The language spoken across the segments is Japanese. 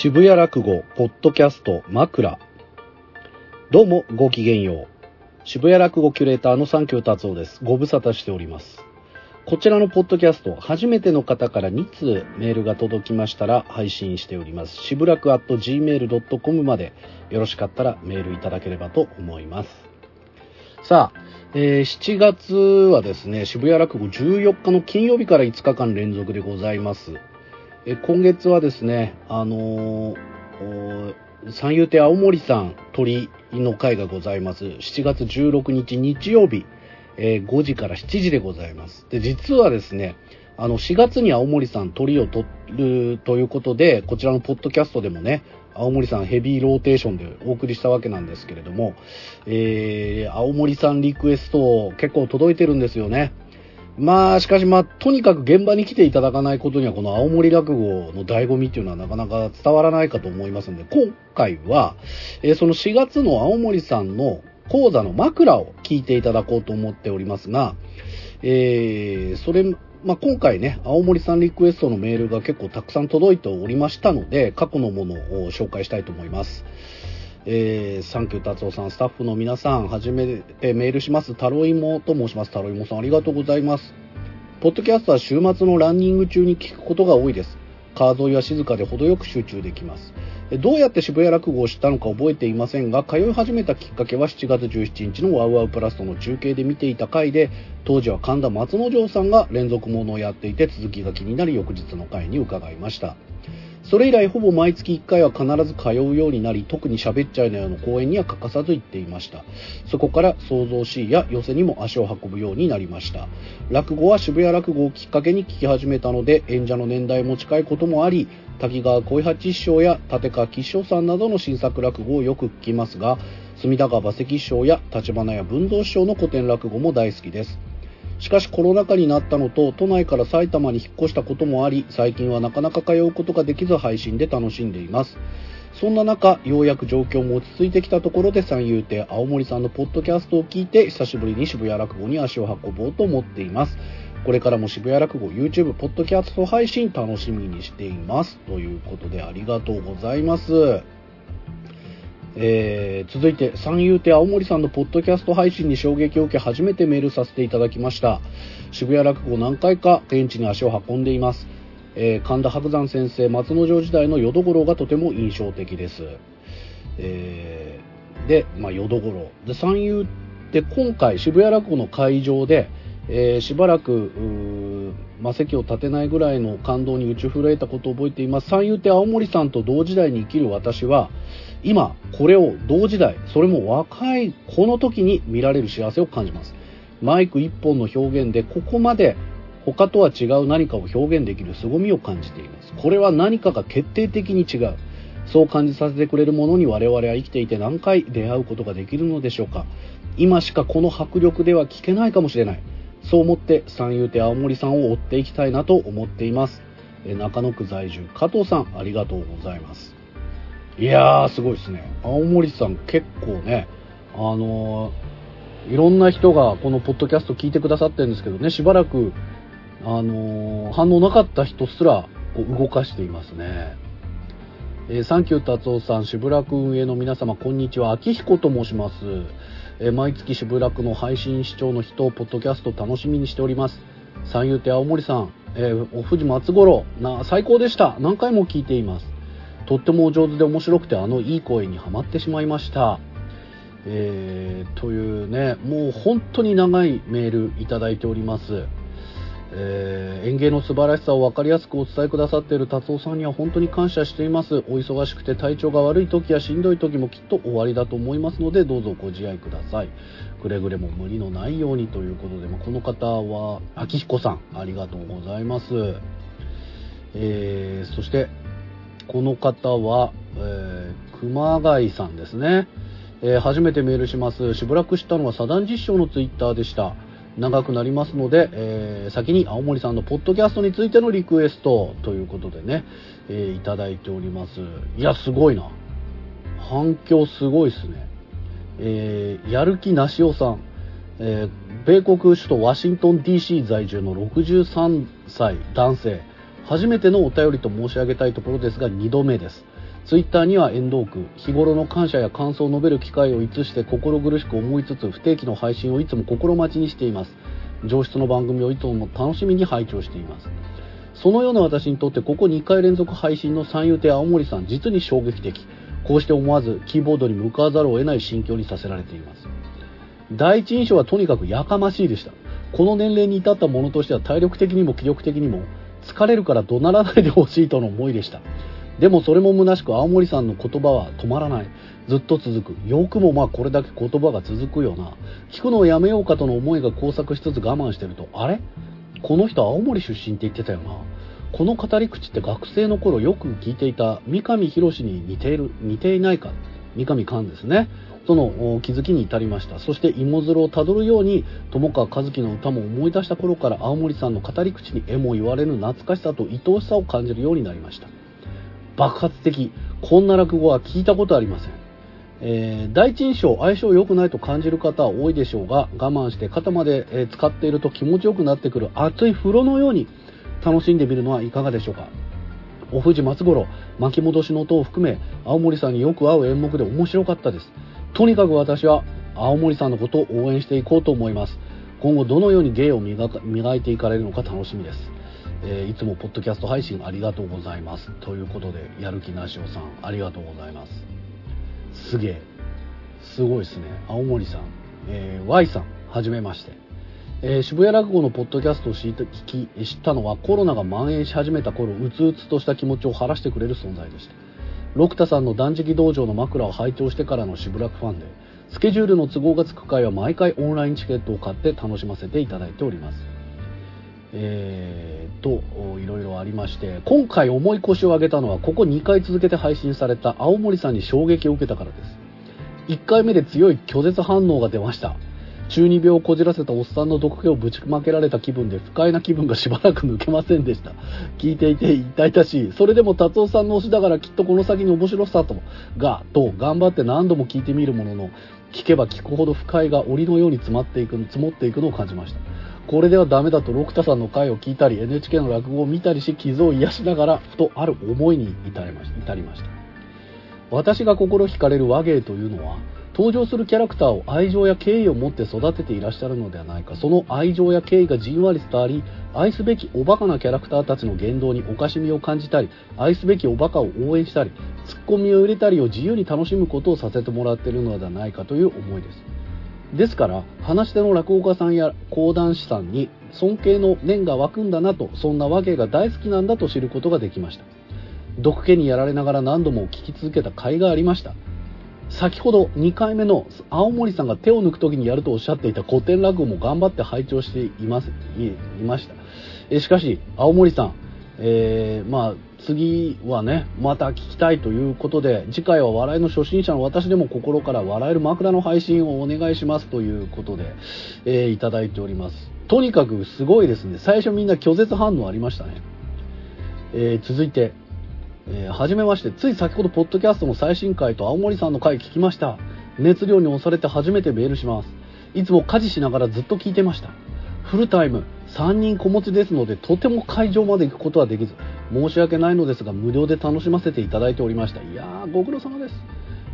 渋谷落語ポッドキャスト枕。どうもごきげんよう。渋谷落語キュレーターの三京達夫です。ご無沙汰しております。こちらのポッドキャスト初めての方から2通メールが届きましたら配信しております。渋楽 at gmail.com までよろしかったらメールいただければと思います。さあ、えー7月はですね渋谷落語14日の金曜日から5日間連続でございます。え今月はですね、あのー三遊亭青森さん鳥の会がございます。7月16日日曜日、えー5時から7時でございます。で、実はですね、あの、4月に青森さん鳥を取るということで、こちらのポッドキャストでもね、青森さんヘビーローテーションでお送りしたわけなんですけれども、えー青森さんリクエスト結構届いてるんですよね。まあ、しかしまあ、とにかく現場に来ていただかないことには、この青森落語の醍醐味っていうのはなかなか伝わらないかと思いますので、今回は、えーその4月の青森さんの講座の枕を聞いていただこうと思っておりますが、えーそれ、まあ、今回ね、青森さんリクエストのメールが結構たくさん届いておりましたので、過去のものを紹介したいと思います。えー、サンキュー達夫さん、スタッフの皆さん、はじめてメールします。タロイモと申します。タロイモさん、ありがとうございます。ポッドキャストは週末のランニング中に聞くことが多いです。川沿いは静かで程よく集中できます。どうやって渋谷落語を知ったのか覚えていませんが、通い始めたきっかけは7月17日のワウワウプラスとの中継で見ていた回で、当時は神田松之丞さんが連続ものをやっていて続きが気になり翌日の回に伺いました。それ以来ほぼ毎月1回は必ず通うようになり特に喋っちゃいなよの公演には欠かさず行っていました。そこから創造 C や寄せにも足を運ぶようになりました。落語は渋谷落語をきっかけに聞き始めたので演者の年代も近いこともあり滝川小八師匠や立川吉祥さんなどの新作落語をよく聞きますが隅田川馬関師匠や立花や文蔵師匠の古典落語も大好きです。しかしコロナ禍になったのと都内から埼玉に引っ越したこともあり最近はなかなか通うことができず配信で楽しんでいます。そんな中ようやく状況も落ち着いてきたところで三遊亭青森さんのポッドキャストを聞いて久しぶりに渋谷落語に足を運ぼうと思っています。これからも渋谷落語 YouTube ポッドキャスト配信楽しみにしています。ということでありがとうございます。えー続いて三遊亭青森さんのポッドキャスト配信に衝撃を受け初めてメールさせていただきました。渋谷落語何回か現地に足を運んでいます、えー神田伯山先生松之丞時代の淀五郎がとても印象的です、えーで、まあ、淀五郎。で三遊で今回渋谷落語の会場で、えしばらくまあ、席を立てないぐらいの感動に打ち震えたことを覚えています。三遊亭青森さんと同時代に生きる私は今これを同時代それも若いこの時に見られる幸せを感じます。マイク一本の表現でここまで他とは違う何かを表現できる凄みを感じています。これは何かが決定的に違う。そう感じさせてくれるものに我々は生きていて何回出会うことができるのでしょうか。今しかこの迫力では聞けないかもしれない。そう思って三遊亭青森さんを追っていきたいなと思っていますえ中野区在住加藤さんありがとうございますいやーすごいですね青森さん結構ねあのーいろんな人がこのポッドキャスト聞いてくださってるんですけどねしばらくあのー反応なかった人すらこう動かしていますねえーサンキュー達夫さん、渋楽運営の皆様、こんにちは。秋彦と申します。えー毎月渋楽の配信視聴の人、ポッドキャスト楽しみにしております。三遊亭青森さん、えーお藤松五郎、な、最高でした。何回も聞いています。とってもお上手で面白くて、あのいい声にはまってしまいました。えーというね、もう本当に長いメールいただいております。えー演芸の素晴らしさを分かりやすくお伝えくださっている達夫さんには本当に感謝しています。お忙しくて体調が悪い時やしんどい時もきっと終わりだと思いますのでどうぞご自愛ください。くれぐれも無理のないようにということで、まあこの方は秋彦さんありがとうございます、えーそしてこの方は、えー熊谷さんですね、え初めてメールします。しばらく知ったのはサダン実証のツイッターでした。長くなりますので、えー先に青森さんのポッドキャストについてのリクエストということでね、えーいただいております。いやすごいな。反響すごいですね。えーやる気なしおさん、えー米国首都ワシントン DC 在住の63歳男性。初めてのお便りと申し上げたいところですが2度目です。ツイッターには遠藤区、日頃の感謝や感想を述べる機会を逸して心苦しく思いつつ、不定期の配信をいつも心待ちにしています。上質の番組をいつも楽しみに拝聴しています。そのような私にとってここ2回連続配信の三遊亭青森さん実に衝撃的。こうして思わずキーボードに向かわざるを得ない心境にさせられています。第一印象はとにかくやかましいでした。この年齢に至ったものとしては体力的にも気力的にも疲れるから怒鳴らないでほしいとの思いでした。でもそれも虚しく青森さんの言葉は止まらない。ずっと続く。よくもまあこれだけ言葉が続くよな。聞くのをやめようかとの思いが交錯しつつ我慢してると、あれ？この人青森出身って言ってたよな。この語り口って学生の頃よく聞いていた三上博に似ている、似ていないか。三上寛ですね。との気づきに至りました。そして芋づるをたどるように、友川一樹の歌も思い出した頃から青森さんの語り口に絵も言われぬ懐かしさと愛おしさを感じるようになりました。爆発的。こんな落語は聞いたことありません。えー、第一印象、相性良くないと感じる方は多いでしょうが、我慢して肩まで、え使っていると気持ちよくなってくる熱い風呂のように楽しんでみるのはいかがでしょうか。お藤松五郎、巻き戻しの音を含め、青森さんによく合う演目で面白かったです。とにかく私は青森さんのことを応援していこうと思います。今後どのように芸を磨いていかれるのか楽しみです。えー、いつもポッドキャスト配信ありがとうございます。ということで、やる気なしおさん、ありがとうございます。すげえ。すごいですね。青森さん。えー、Y さん、はじめまして。えー、渋谷落語のポッドキャストを聞き知ったのはコロナが蔓延し始めた頃、うつうつとした気持ちを晴らしてくれる存在でした。六田さんの断食道場の枕を拝聴してからの渋楽ファンで、スケジュールの都合がつく回は毎回オンラインチケットを買って楽しませていただいております。えー、と、いろいろありまして、今回重い腰を上げたのは、ここ2回続けて配信された青森さんに衝撃を受けたからです。1回目で強い拒絶反応が出ました。中二病をこじらせたおっさんの毒気をぶちまけられた気分で不快な気分がしばらく抜けませんでした。聞いていて痛々しい。それでも達夫さんの推しだからきっとこの先に面白さと、が、と頑張って何度も聞いてみるものの、聞けば聞くほど不快が檻のように詰まっていく、積もっていくのを感じました。これではダメだと六田さんの回を聞いたり NHK の落語を見たりし傷を癒しながらふとある思いに至りました。私が心惹かれる和芸というのは登場するキャラクターを愛情や敬意を持って育てていらっしゃるのではないか。その愛情や敬意がじんわり伝わり愛すべきおバカなキャラクターたちの言動におかしみを感じたり愛すべきおバカを応援したりツッコミを入れたりを自由に楽しむことをさせてもらっているのではないかという思いです。ですから、話し手の落語家さんや講談師さんに尊敬の念が湧くんだなと、そんなわけが大好きなんだと知ることができました。毒気にやられながら何度も聞き続けた甲斐がありました。先ほど2回目の青森さんが手を抜く時にやるとおっしゃっていた古典落語も頑張って拝聴していますいましたえしかし青森さん、えー、まあ次はね、また聞きたいということで、次回は笑いの初心者の私でも心から笑える枕の配信をお願いしますということで、えー、いただいております。とにかくすごいですね。最初みんな拒絶反応ありましたね。えー、続いて、えー、はじめまして、つい先ほどポッドキャストの最新回と青森さんの回聞きました。熱量に押されて初めてメールします。いつも家事しながらずっと聞いてました。フルタイム、3人子持ちですので、とても会場まで行くことはできず、申し訳ないのですが、無料で楽しませていただいておりました。いやー、ご苦労様です。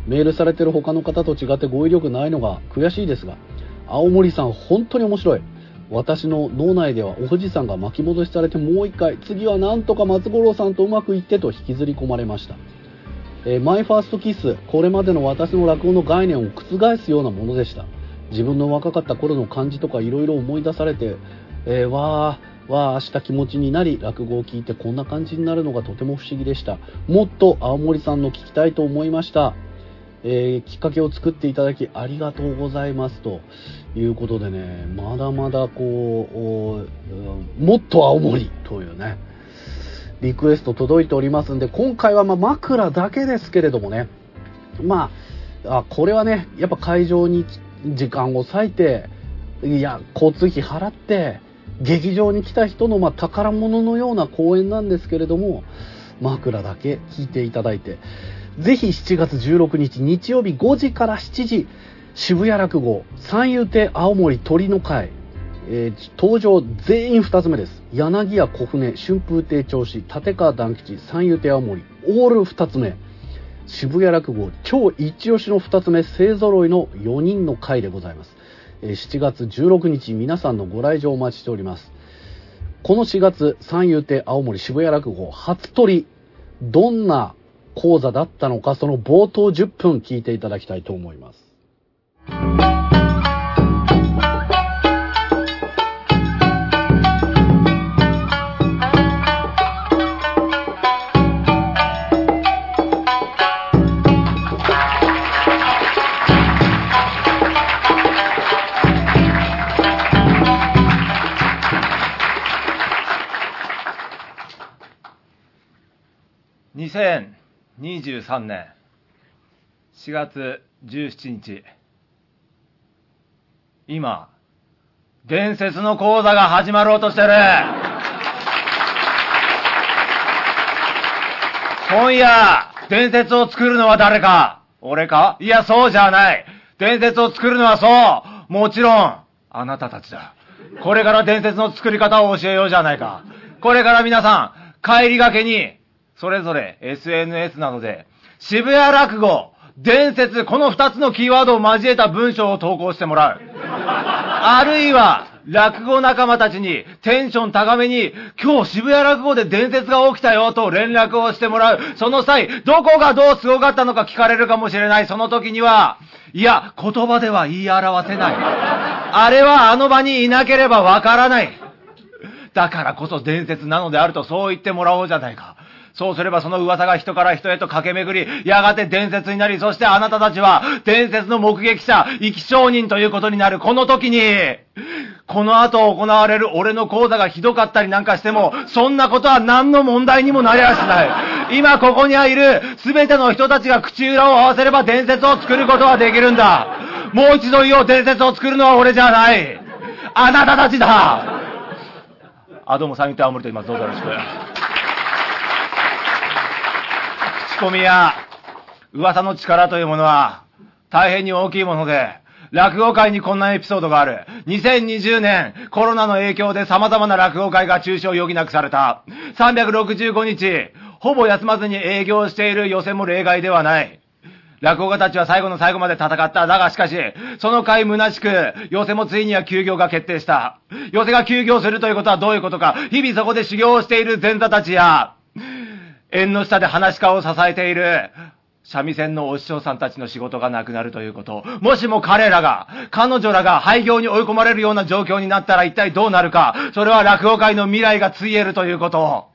メールされてる他の方と違って語彙力ないのが悔しいですが、青森さん本当に面白い。私の脳内ではお富士山が巻き戻しされてもう一回、次はなんとか松五郎さんとうまくいってと引きずり込まれました。えー、マイファーストキス、これまでの私の落語の概念を覆すようなものでした。自分の若かった頃の感じとかいろいろ思い出されて、えー、わー、はした気持ちになり落語を聞いてこんな感じになるのがとても不思議でした。もっと青森さんの聞きたいと思いました、えー、きっかけを作っていただきありがとうございますと。いうことでねまだまだこうもっと青森というねリクエスト届いておりますんで今回はま枕だけですけれどもねまああこれはねやっぱ会場に時間を割いていや交通費払って劇場に来た人のま宝物のような公演なんですけれども、枕だけ聞いていただいて、ぜひ7月16日日曜日5時から7時、渋谷落語、三遊亭青森鳥の会、えー、登場全員2つ目です。柳家小舟、春風亭長子、立川談吉、三遊亭青森、オール2つ目。渋谷落語超一押しの2つ目勢揃いの4人の会でございます。7月16日皆さんのご来場お待ちしております。この4月三遊亭青森渋谷落語初取りどんな講座だったのかその冒頭10分聞いていただきたいと思います。2023年4月17日。今伝説の講座が始まろうとしてる。今夜伝説を作るのは誰か？俺か？いやそうじゃない。伝説を作るのはそう。もちろんあなたたちだ。これから伝説の作り方を教えようじゃないか。これから皆さん帰りがけにそれぞれ SNS などで、渋谷落語、伝説、この二つのキーワードを交えた文章を投稿してもらう。あるいは、落語仲間たちにテンション高めに、今日渋谷落語で伝説が起きたよと連絡をしてもらう。その際、どこがどうすごかったのか聞かれるかもしれない。その時には、いや、言葉では言い表せない。あれはあの場にいなければわからない。だからこそ伝説なのであるとそう言ってもらおうじゃないか。そうすればその噂が人から人へと駆け巡り、やがて伝説になり、そしてあなたたちは伝説の目撃者、生き証人ということになる。この時に、この後行われる俺の講座がひどかったりなんかしても、そんなことは何の問題にもなりゃしない。今ここにはいる全ての人たちが口裏を合わせれば伝説を作ることはできるんだ。もう一度言おう、伝説を作るのは俺じゃない。あなたたちだ。あ、どうも、三遊亭青森と言います。どうぞよろしく。コミや噂の力というものは大変に大きいもので、落語界にこんなエピソードがある。2020年、コロナの影響で様々な落語会が中止を余儀なくされた。365日、ほぼ休まずに営業している寄席も例外ではない。落語家たちは最後の最後まで戦った。だがしかし、その回虚しく、寄席もついには休業が決定した。寄席が休業するということはどういうことか。日々そこで修行をしている前座たちや、縁の下で話し家を支えている、三味線のお師匠さんたちの仕事がなくなるということ。もしも彼らが、彼女らが廃業に追い込まれるような状況になったら一体どうなるか。それは落語界の未来がついえるということ。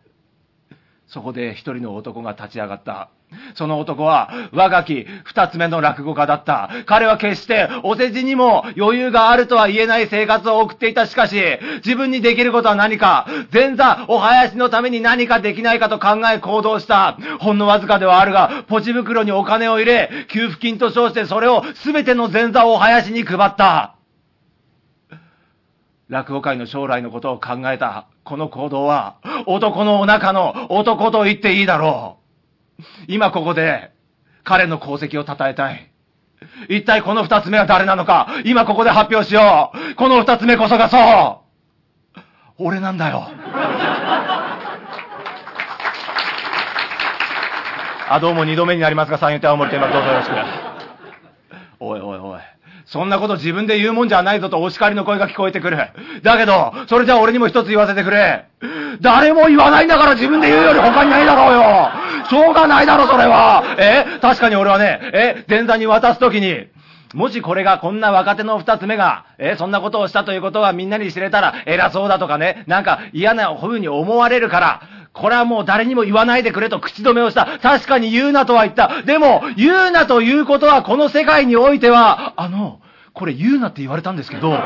そこで一人の男が立ち上がった。その男は若き二つ目の落語家だった。彼は決してお世辞にも余裕があるとは言えない生活を送っていた。しかし、自分にできることは何か、前座お囃子のために何かできないかと考え行動した。ほんのわずかではあるが、ポチ袋にお金を入れ、給付金と称してそれを全ての前座お囃子に配った。落語界の将来のことを考えた、この行動は、男のお腹の男と言っていいだろう。今ここで、彼の功績を称えたい。一体この二つ目は誰なのか、今ここで発表しよう。この二つ目こそがそう。俺なんだよ。あ、どうも二度目になりますが、三遊亭青森と言います。どうぞよろしく。おいおいおい。そんなこと自分で言うもんじゃないぞとお叱りの声が聞こえてくる。だけど、それじゃあ俺にも一つ言わせてくれ。誰も言わないんだから自分で言うより他にないだろうよ。しょうがないだろ、それは。え？確かに俺はね、え？前座に渡すときに、もしこれがこんな若手の二つ目が、え？そんなことをしたということはみんなに知れたら偉そうだとかね、なんか嫌な風に思われるから、これはもう誰にも言わないでくれと口止めをした。確かに言うなとは言った。でも、言うなということはこの世界においては、あの、これ言うなって言われたんですけど、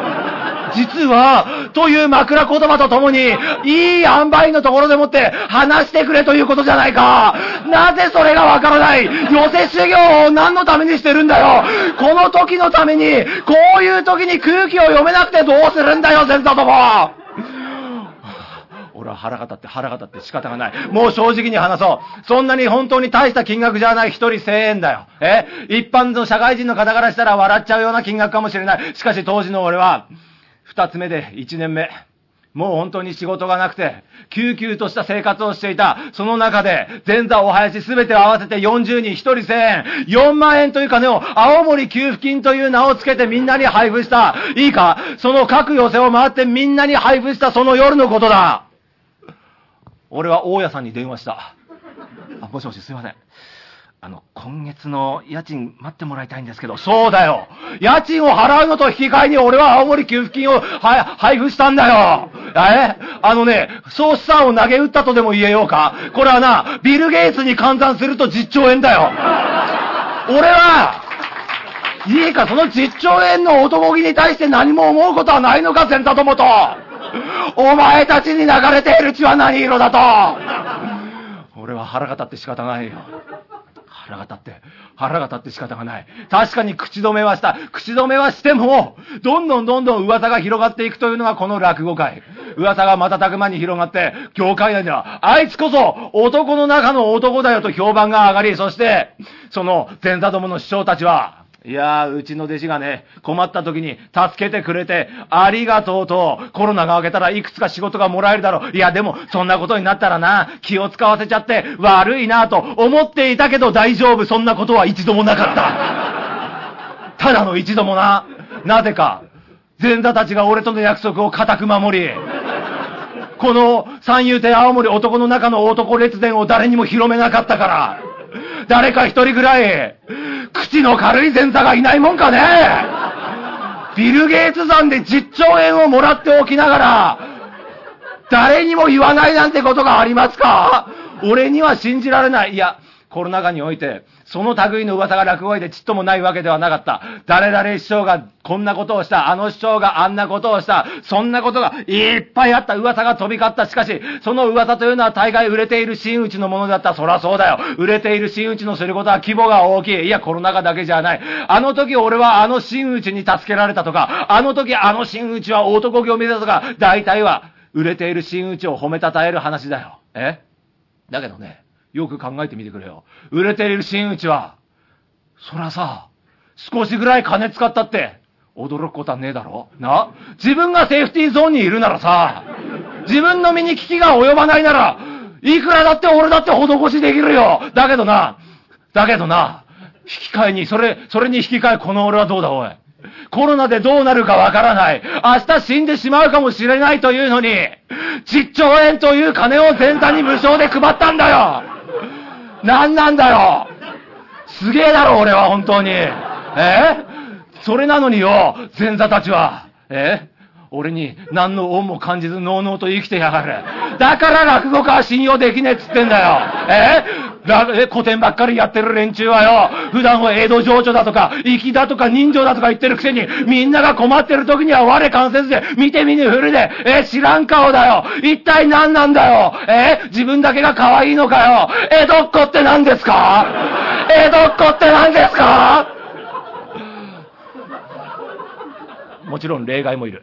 実は、という枕言葉とともに、いい塩梅のところでもって話してくれということじゃないか。なぜそれがわからない？寄せ修行を何のためにしてるんだよ？この時のために、こういう時に空気を読めなくてどうするんだよ、先生とも俺は腹が立って腹が立って仕方がない。もう正直に話そう。そんなに本当に大した金額じゃない一人1000円だよ。え？一般の社会人の方からしたら笑っちゃうような金額かもしれない。しかし当時の俺は、二つ目で一年目。もう本当に仕事がなくて、救急とした生活をしていた。その中で、前座お囃子すべてを合わせて40人1人1000円、4万円という金を青森給付金という名をつけてみんなに配布した。いいか？その各寄せを回ってみんなに配布したその夜のことだ。俺は大家さんに電話した。あ、もしもしすいません。あの、今月の家賃待ってもらいたいんですけど、そうだよ。家賃を払うのと引き換えに俺は青森給付金を配布したんだよ。え？あのね、総資産を投げ打ったとでも言えようか。これはな、ビル・ゲイツに換算すると10兆円だよ。俺は、いいか、その10兆円の男気に対して何も思うことはないのか、千田友と。お前たちに流れている血は何色だと。俺は腹が立って仕方ないよ。腹が立って、腹が立って仕方がない。確かに口止めはした。口止めはしても、どんどんどんどん噂が広がっていくというのがこの落語界。噂が瞬く間に広がって、業界内では、あいつこそ男の中の男だよと評判が上がり、そして、その前座どもの師匠たちは、いやー、うちの弟子がね、困った時に助けてくれて、ありがとうと、コロナが明けたらいくつか仕事がもらえるだろう。いや、でも、そんなことになったらな、気を使わせちゃって悪いなと思っていたけど大丈夫、そんなことは一度もなかった。ただの一度もな。なぜか、前座たちが俺との約束を固く守り、この三遊亭青森男の中の男列伝を誰にも広めなかったから、誰か一人ぐらい、口の軽い前座がいないもんかねビル・ゲイツさんで10兆円をもらっておきながら、誰にも言わないなんてことがありますか？俺には信じられない。いや、コロナ禍において、その類の噂が落語でちっともないわけではなかった。誰々師匠がこんなことをした、あの師匠があんなことをした、そんなことがいっぱいあった、噂が飛び交った。しかし、その噂というのは大概売れている真打ちのものだった。そらそうだよ。売れている真打ちのすることは規模が大きい。いや、コロナ禍だけじゃない。あの時俺はあの真打ちに助けられたとか、あの時あの真打ちは男気を見たとか、大体は売れている真打ちを褒めたたえる話だよ。え？だけどね、よく考えてみてくれよ。売れている真打は、そらさ、少しぐらい金使ったって、驚くことはねえだろな自分がセーフティーゾーンにいるならさ、自分の身に危機が及ばないなら、いくらだって俺だって施しできるよだけどな、だけどな、引き換えに、それ、それに引き換えこの俺はどうだおい。コロナでどうなるかわからない。明日死んでしまうかもしれないというのに、10兆円という金を全体に無償で配ったんだよ何なんだよ。すげえだろ、俺は、本当に。え？それなのによ、前座たちは、え？俺に何の恩も感じず、のうのうと生きてやがる。だから落語家は信用できねえっつってんだよ。え？え？古典ばっかりやってる連中はよ、普段は江戸情緒だとか、粋だとか人情だとか言ってるくせに、みんなが困ってる時には我関せずで、見て見ぬふるで、え？知らん顔だよ。一体何なんだよ。え？自分だけが可愛いのかよ。江戸っ子って何ですか？江戸っ子って何ですか？もちろん例外もいる。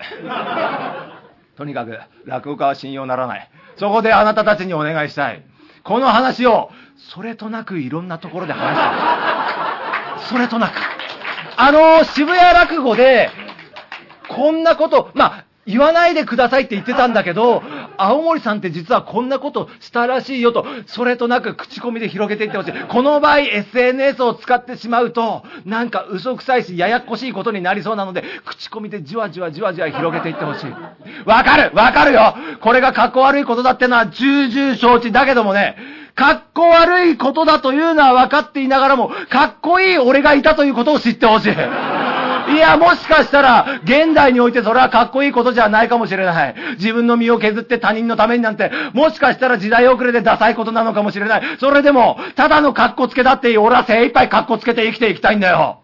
とにかく、落語家は信用ならない。そこであなたたちにお願いしたい。この話を、それとなくいろんなところで話した。それとなく。あの、渋谷落語で、こんなこと、まあ、言わないでくださいって言ってたんだけど、青森さんって実はこんなことしたらしいよと、それとなく口コミで広げていってほしい。この場合 SNS を使ってしまうと、なんか嘘くさいしややこしいことになりそうなので、口コミでじわじわじわじわ広げていってほしい。わかるわかるよこれが格好悪いことだってのは重々承知だけどもね、格好悪いことだというのは分かっていながらも、かっこいい俺がいたということを知ってほしい。いや、もしかしたら、現代においてそれはかっこいいことじゃないかもしれない。自分の身を削って他人のためになんて、もしかしたら時代遅れでダサいことなのかもしれない。それでも、ただの格好つけだっていい。俺は精一杯格好つけて生きていきたいんだよ。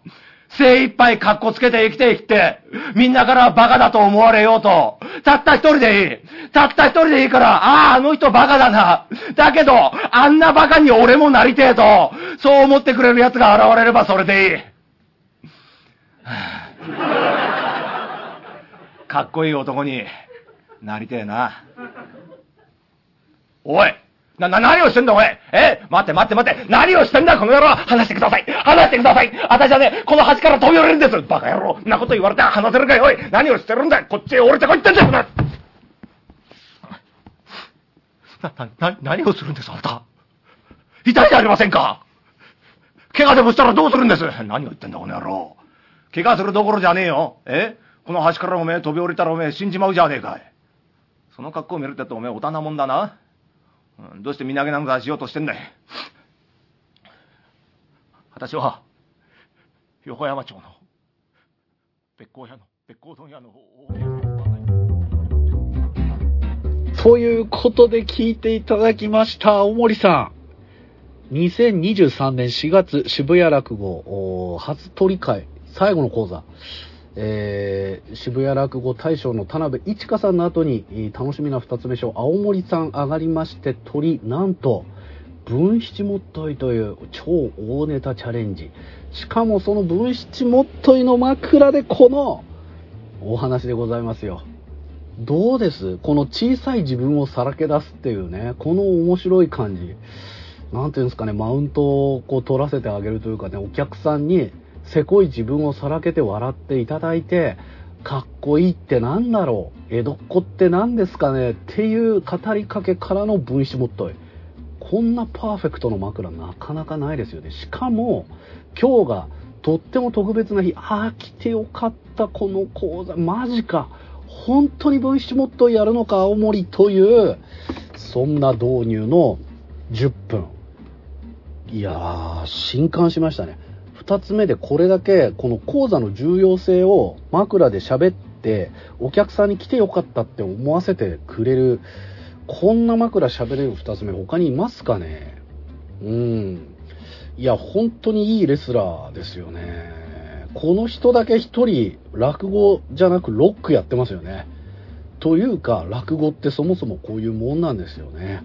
精一杯格好つけて生きていって、みんなからバカだと思われようと。たった一人でいい。たった一人でいいから、ああ、あの人バカだな。だけど、あんなバカに俺もなりてえと、そう思ってくれる奴が現れればそれでいい。かっこいい男になりてえな。おいな、な、何をしてんだおい。え待って待って待って。何をしてんだこの野郎。話してください。話してください。私はね、この端から飛び降りるんです。バカ野郎。なこと言われて話せるかよおい何をしてるんだこっちへ降りてこいってんだよな、な、何をするんですあなた。痛いじゃありませんか。怪我でもしたらどうするんです。何を言ってんだこの野郎。怪我するどころじゃねえよ。え？この橋からおめえ飛び降りたらおめえ死んじまうじゃねえかい。その格好を見るってっておめえおたなもんだな。うん、どうして身投げなんかしようとしてんだい。私は、横山町の、別行屋の、別行問屋のということで聞いていただきました、青森さん。2023年4月渋谷落語初取り替え最後の講座、えー、渋谷落語大賞の田辺一華さんの後に楽しみな二つ目賞青森さん上がりまして鳥なんと分七もっといという超大ネタチャレンジ。しかもその分七もっといの枕でこのお話でございますよ。どうです？この小さい自分をさらけ出すっていうねこの面白い感じ。なんていうんですかねマウントをこう取らせてあげるというかねお客さんにせこい自分をさらけて笑っていただいて、かっこいいって何だろう江戸っ子って何ですかねっていう語りかけからの分子もっとい。こんなパーフェクトの枕なかなかないですよね。しかも、今日がとっても特別な日。ああ、来てよかった、この講座。マジか。本当に分子もっとやるのか、青森という、そんな導入の10分。いやー、震撼しましたね。2つ目でこれだけこの講座の重要性を枕で喋ってお客さんに来てよかったって思わせてくれるこんな枕喋れる2つ目他にいますかね？うん。いや本当にいいレスラーですよね。この人だけ1人落語じゃなくロックやってますよね。というか落語ってそもそもこういうもんなんですよね。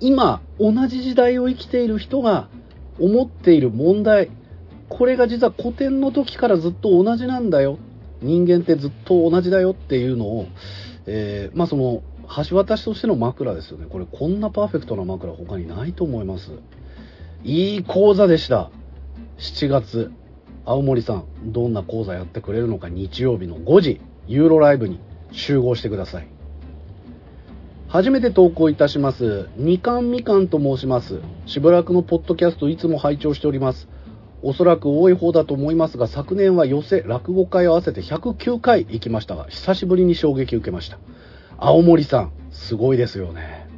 今同じ時代を生きている人が思っている問題これが実は古典の時からずっと同じなんだよ。人間ってずっと同じだよっていうのを、えー、まあその、橋渡しとしての枕ですよね。これこんなパーフェクトな枕他にないと思います。いい講座でした。7月、青森さん、どんな講座やってくれるのか日曜日の5時、ユーロライブに集合してください。初めて投稿いたします。みかんみかんと申します。しばらくのポッドキャストいつも拝聴しております。おそらく多い方だと思いますが、昨年は寄せ、落語会合わせて109回行きましたが、久しぶりに衝撃を受けました。青森さん、すごいですよね。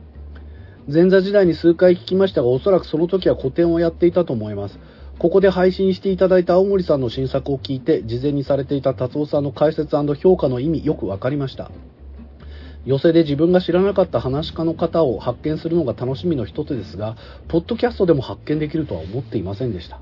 前座時代に数回聞きましたが、おそらくその時は古典をやっていたと思います。ここで配信していただいた青森さんの新作を聞いて、事前にされていた達夫さんの解説評価の意味よくわかりました。寄せで自分が知らなかった話し家の方を発見するのが楽しみの一つですが、ポッドキャストでも発見できるとは思っていませんでした。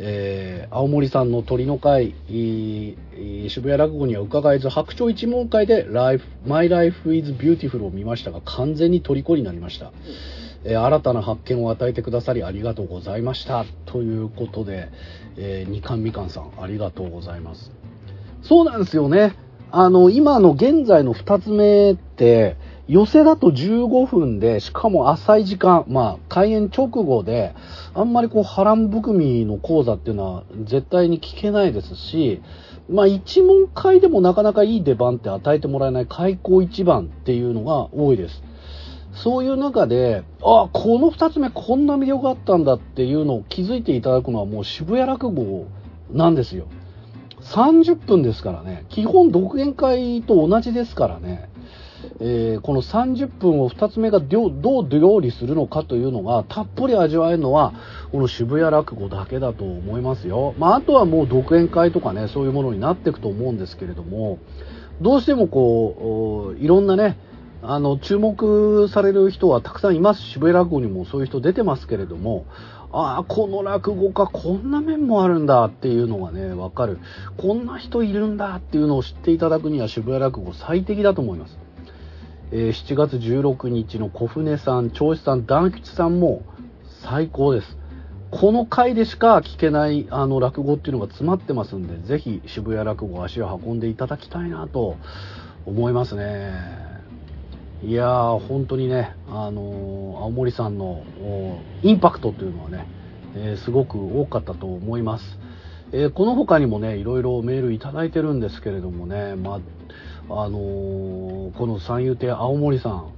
えー、青森さんの鳥の会、渋谷落語には伺えず、白鳥一門会で Life, My Life is Beautiful を見ましたが、完全に虜になりました。えー、新たな発見を与えてくださりありがとうございました。ということで、えー、二冠みかんさん、ありがとうございます。そうなんですよね。あの、今の現在の二つ目って、寄せだと15分で、しかも浅い時間、まあ、開演直後で、あんまりこう波乱含みの講座っていうのは絶対に聞けないですし、まあ一問会でもなかなかいい出番って与えてもらえない開口一番っていうのが多いです。そういう中で、あ、この二つ目こんな魅力あったんだっていうのを気づいていただくのはもう渋谷落語なんですよ。30分ですからね。基本独演会と同じですからね。えー、この30分を2つ目がどう料理するのかというのがたっぷり味わえるのはこの渋谷落語だけだと思いますよ。まあ、あとはもう独演会とかねそういうものになっていくと思うんですけれどもどうしてもこういろんなねあの注目される人はたくさんいます渋谷落語にもそういう人出てますけれどもああ、この落語家こんな面もあるんだっていうのがね、わかる。こんな人いるんだっていうのを知っていただくには渋谷落語最適だと思います。えー、7月16日の小舟さん、銚子さん、団吉さんも最高です。この回でしか聞けないあの落語っていうのが詰まってますんで、ぜひ渋谷落語足を運んでいただきたいなと思いますね。いやー、本当にね、あのー、青森さんのインパクトというのはね、えー、すごく多かったと思います。えー、この他にもね、いろいろメールいただいてるんですけれどもね、まあ、あのー、この三遊亭青森さん、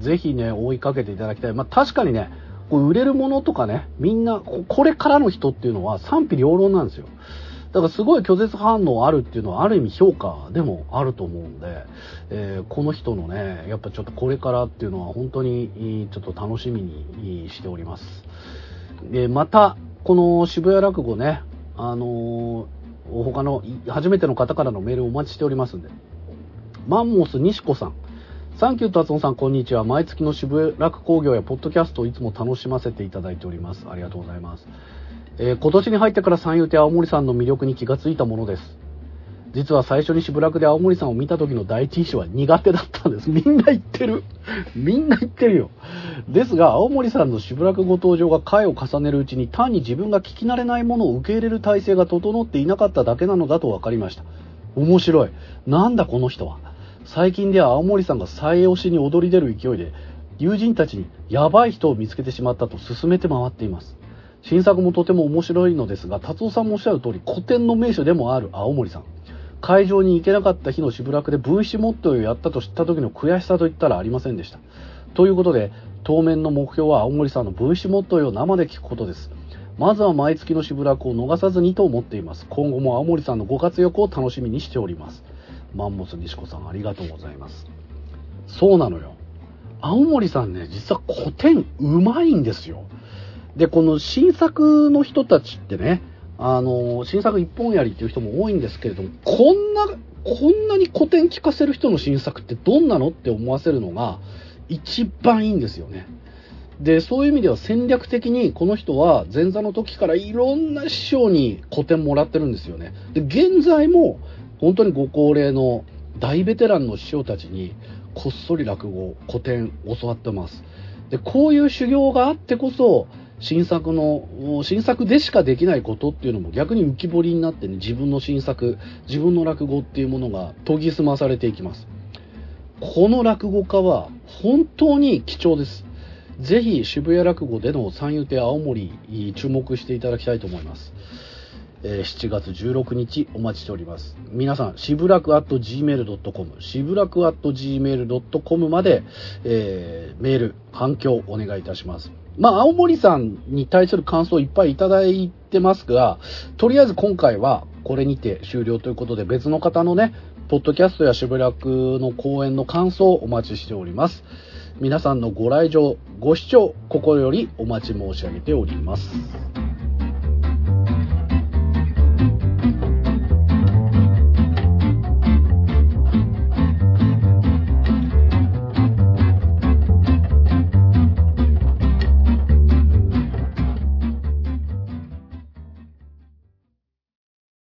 ぜひね、追いかけていただきたい。まあ、確かにね、こう売れるものとかね、みんな、これからの人っていうのは賛否両論なんですよ。だからすごい拒絶反応あるっていうのはある意味評価でもあると思うんで、えー、この人のね、やっぱちょっとこれからっていうのは本当にちょっと楽しみにしております。で、また、この渋谷落語ね、あのー、他の初めての方からのメールをお待ちしておりますんで。マンモス西子さん。サンキュー達夫さん、こんにちは。毎月の渋谷落工業やポッドキャストをいつも楽しませていただいております。ありがとうございます。えー、今年に入ってから三遊亭青森さんの魅力に気がついたものです。実は最初に渋楽で青森さんを見た時の第一印象は苦手だったんです。みんな言ってる。みんな言ってるよ。ですが、青森さんの渋楽ご登場が回を重ねるうちに単に自分が聞き慣れないものを受け入れる体制が整っていなかっただけなのだと分かりました。面白い。なんだこの人は。最近では青森さんが再押しに踊り出る勢いで、友人たちにやばい人を見つけてしまったと勧めて回っています。新作もとても面白いのですが、達夫さんもおっしゃる通り、古典の名手でもある青森さん。会場に行けなかった日の渋楽で VC モットーをやったと知った時の悔しさと言ったらありませんでした。ということで、当面の目標は青森さんの VC モットーを生で聞くことです。まずは毎月の渋楽を逃さずにと思っています。今後も青森さんのご活躍を楽しみにしております。マンモス西子さんありがとうございます。そうなのよ。青森さんね、実は古典うまいんですよ。で、この新作の人たちってね、あの、新作一本やりっていう人も多いんですけれども、こんな、こんなに古典聞かせる人の新作ってどんなのって思わせるのが一番いいんですよね。で、そういう意味では戦略的にこの人は前座の時からいろんな師匠に古典もらってるんですよね。で、現在も本当にご高齢の大ベテランの師匠たちにこっそり落語、古典教わってます。で、こういう修行があってこそ、新作の、新作でしかできないことっていうのも逆に浮き彫りになってね、自分の新作、自分の落語っていうものが研ぎ澄まされていきます。この落語家は本当に貴重です。ぜひ渋谷落語での三遊亭青森注目していただきたいと思います。えー、7月16日お待ちしております。皆さん、しぶらく at gmail.com、しぶらく at gmail.com まで、えー、メール、反響お願いいたします。まあ、青森さんに対する感想をいっぱいいただいてますが、とりあえず今回はこれにて終了ということで、別の方のね、ポッドキャストやしぶらくの講演の感想をお待ちしております。皆さんのご来場、ご視聴、心よりお待ち申し上げております。